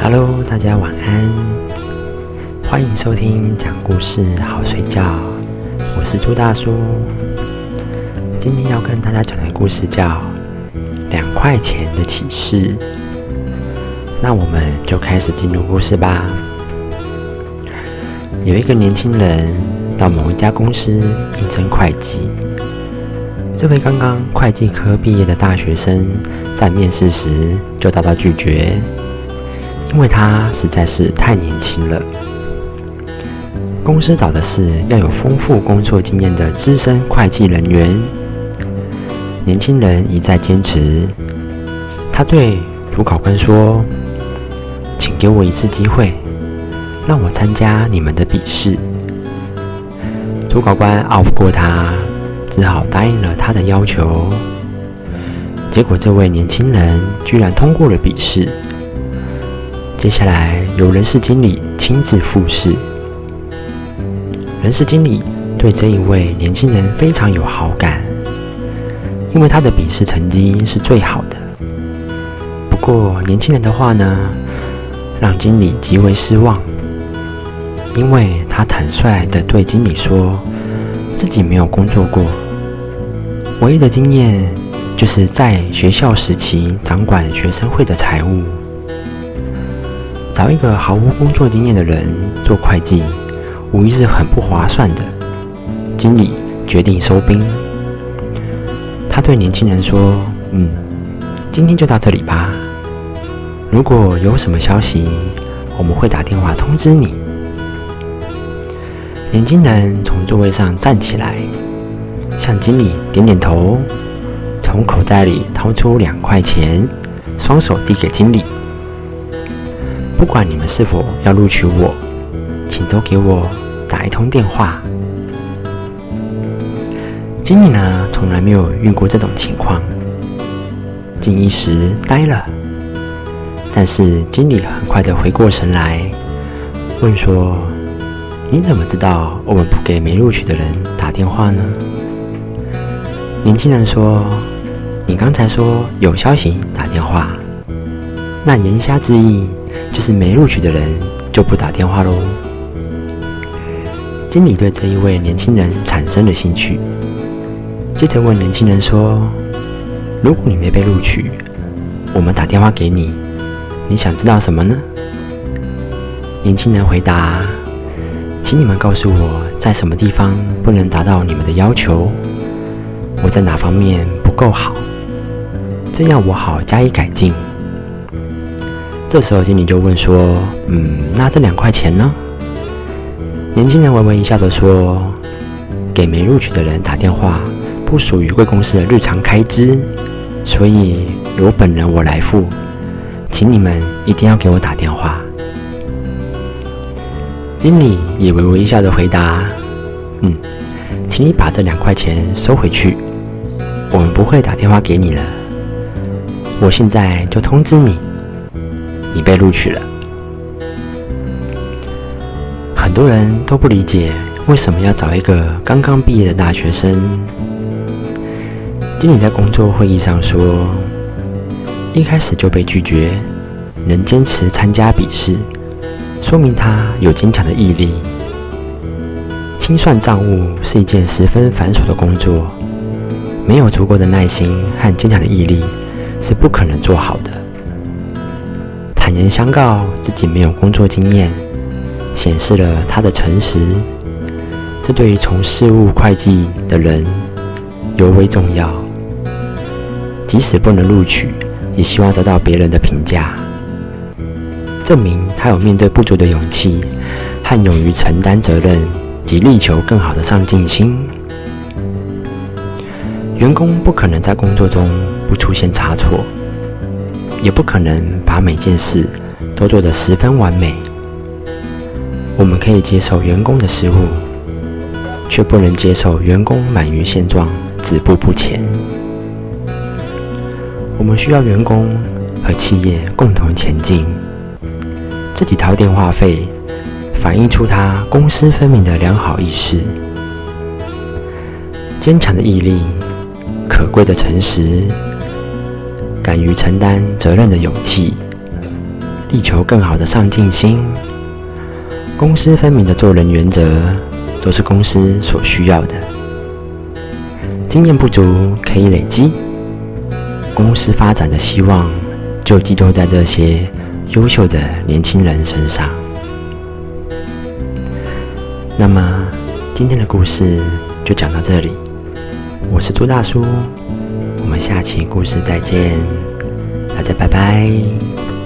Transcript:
Hello，大家晚安，欢迎收听讲故事好睡觉，我是朱大叔。今天要跟大家讲的故事叫《两块钱的启示》，那我们就开始进入故事吧。有一个年轻人到某一家公司应征会计，这位刚刚会计科毕业的大学生在面试时就遭到拒绝。因为他实在是太年轻了，公司找的是要有丰富工作经验的资深会计人员。年轻人一再坚持，他对主考官说：“请给我一次机会，让我参加你们的笔试。”主考官拗不过他，只好答应了他的要求。结果，这位年轻人居然通过了笔试。接下来由人事经理亲自复试。人事经理对这一位年轻人非常有好感，因为他的笔试成绩是最好的。不过年轻人的话呢，让经理极为失望，因为他坦率的对经理说，自己没有工作过，唯一的经验就是在学校时期掌管学生会的财务。找一个毫无工作经验的人做会计，无疑是很不划算的。经理决定收兵。他对年轻人说：“嗯，今天就到这里吧。如果有什么消息，我们会打电话通知你。”年轻人从座位上站起来，向经理点点头，从口袋里掏出两块钱，双手递给经理。不管你们是否要录取我，请都给我打一通电话。经理呢，从来没有遇过这种情况，竟一时呆了。但是经理很快的回过神来，问说：“你怎么知道我们不给没录取的人打电话呢？”年轻人说：“你刚才说有消息打电话，那言下之意。”就是没录取的人就不打电话喽。经理对这一位年轻人产生了兴趣，接着问年轻人说：“如果你没被录取，我们打电话给你，你想知道什么呢？”年轻人回答：“请你们告诉我在什么地方不能达到你们的要求，我在哪方面不够好，这样我好加以改进。”这时候，经理就问说：“嗯，那这两块钱呢？”年轻人微微一笑的说：“给没录取的人打电话，不属于贵公司的日常开支，所以由本人我来付，请你们一定要给我打电话。”经理也微微一笑的回答：“嗯，请你把这两块钱收回去，我们不会打电话给你了。我现在就通知你。”你被录取了，很多人都不理解为什么要找一个刚刚毕业的大学生。经理在工作会议上说，一开始就被拒绝，能坚持参加笔试，说明他有坚强的毅力。清算账务是一件十分繁琐的工作，没有足够的耐心和坚强的毅力，是不可能做好的。坦言相告自己没有工作经验，显示了他的诚实。这对于从事务会计的人尤为重要。即使不能录取，也希望得到别人的评价，证明他有面对不足的勇气和勇于承担责任及力求更好的上进心。员工不可能在工作中不出现差错。也不可能把每件事都做得十分完美。我们可以接受员工的失误，却不能接受员工满于现状、止步不前。我们需要员工和企业共同前进。自己掏电话费，反映出他公私分明的良好意识。坚强的毅力，可贵的诚实。敢于承担责任的勇气，力求更好的上进心。公私分明的做人原则，都是公司所需要的。经验不足可以累积，公司发展的希望就寄托在这些优秀的年轻人身上。那么，今天的故事就讲到这里。我是朱大叔，我们下期故事再见，大家拜拜。